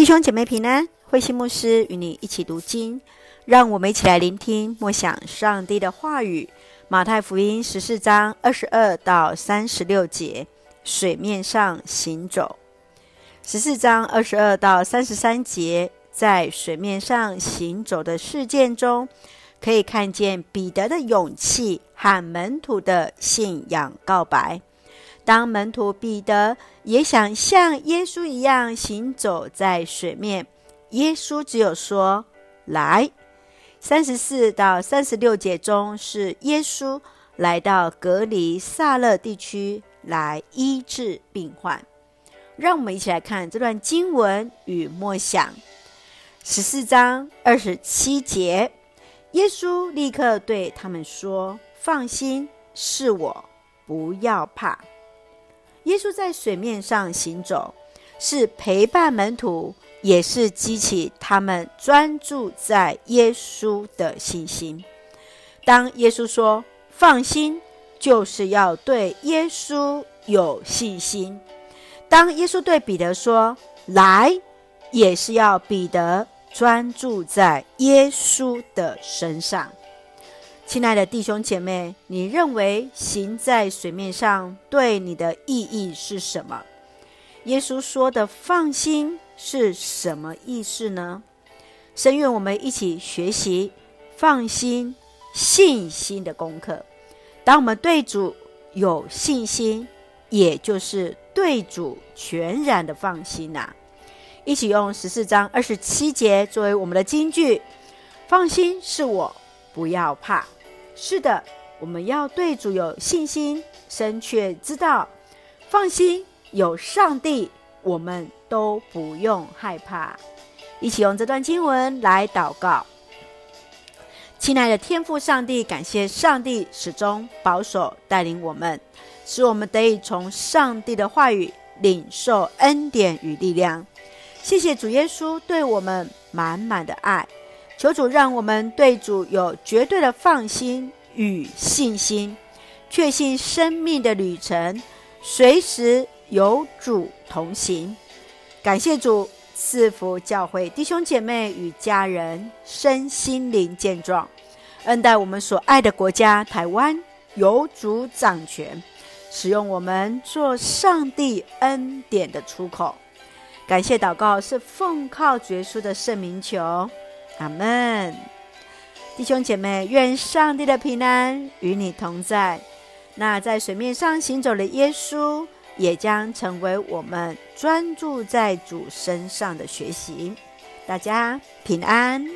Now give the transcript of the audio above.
弟兄姐妹平安，慧心牧师与你一起读经，让我们一起来聆听默想上帝的话语。马太福音十四章二十二到三十六节，水面上行走。十四章二十二到三十三节，在水面上行走的事件中，可以看见彼得的勇气和门徒的信仰告白。当门徒彼得也想像耶稣一样行走在水面，耶稣只有说：“来。”三十四到三十六节中是耶稣来到隔离萨勒地区来医治病患。让我们一起来看这段经文与默想。十四章二十七节，耶稣立刻对他们说：“放心，是我，不要怕。”耶稣在水面上行走，是陪伴门徒，也是激起他们专注在耶稣的信心。当耶稣说“放心”，就是要对耶稣有信心；当耶稣对彼得说“来”，也是要彼得专注在耶稣的身上。亲爱的弟兄姐妹，你认为行在水面上对你的意义是什么？耶稣说的“放心”是什么意思呢？深愿我们一起学习放心、信心的功课。当我们对主有信心，也就是对主全然的放心呐、啊。一起用十四章二十七节作为我们的金句：“放心，是我，不要怕。”是的，我们要对主有信心，深确知道，放心，有上帝，我们都不用害怕。一起用这段经文来祷告。亲爱的天父上帝，感谢上帝始终保守带领我们，使我们得以从上帝的话语领受恩典与力量。谢谢主耶稣对我们满满的爱。求主让我们对主有绝对的放心与信心，确信生命的旅程随时有主同行。感谢主赐福教会弟兄姐妹与家人身心灵健壮，恩待我们所爱的国家台湾有主掌权，使用我们做上帝恩典的出口。感谢祷告是奉靠绝书的圣名求。阿门，弟兄姐妹，愿上帝的平安与你同在。那在水面上行走的耶稣，也将成为我们专注在主身上的学习。大家平安。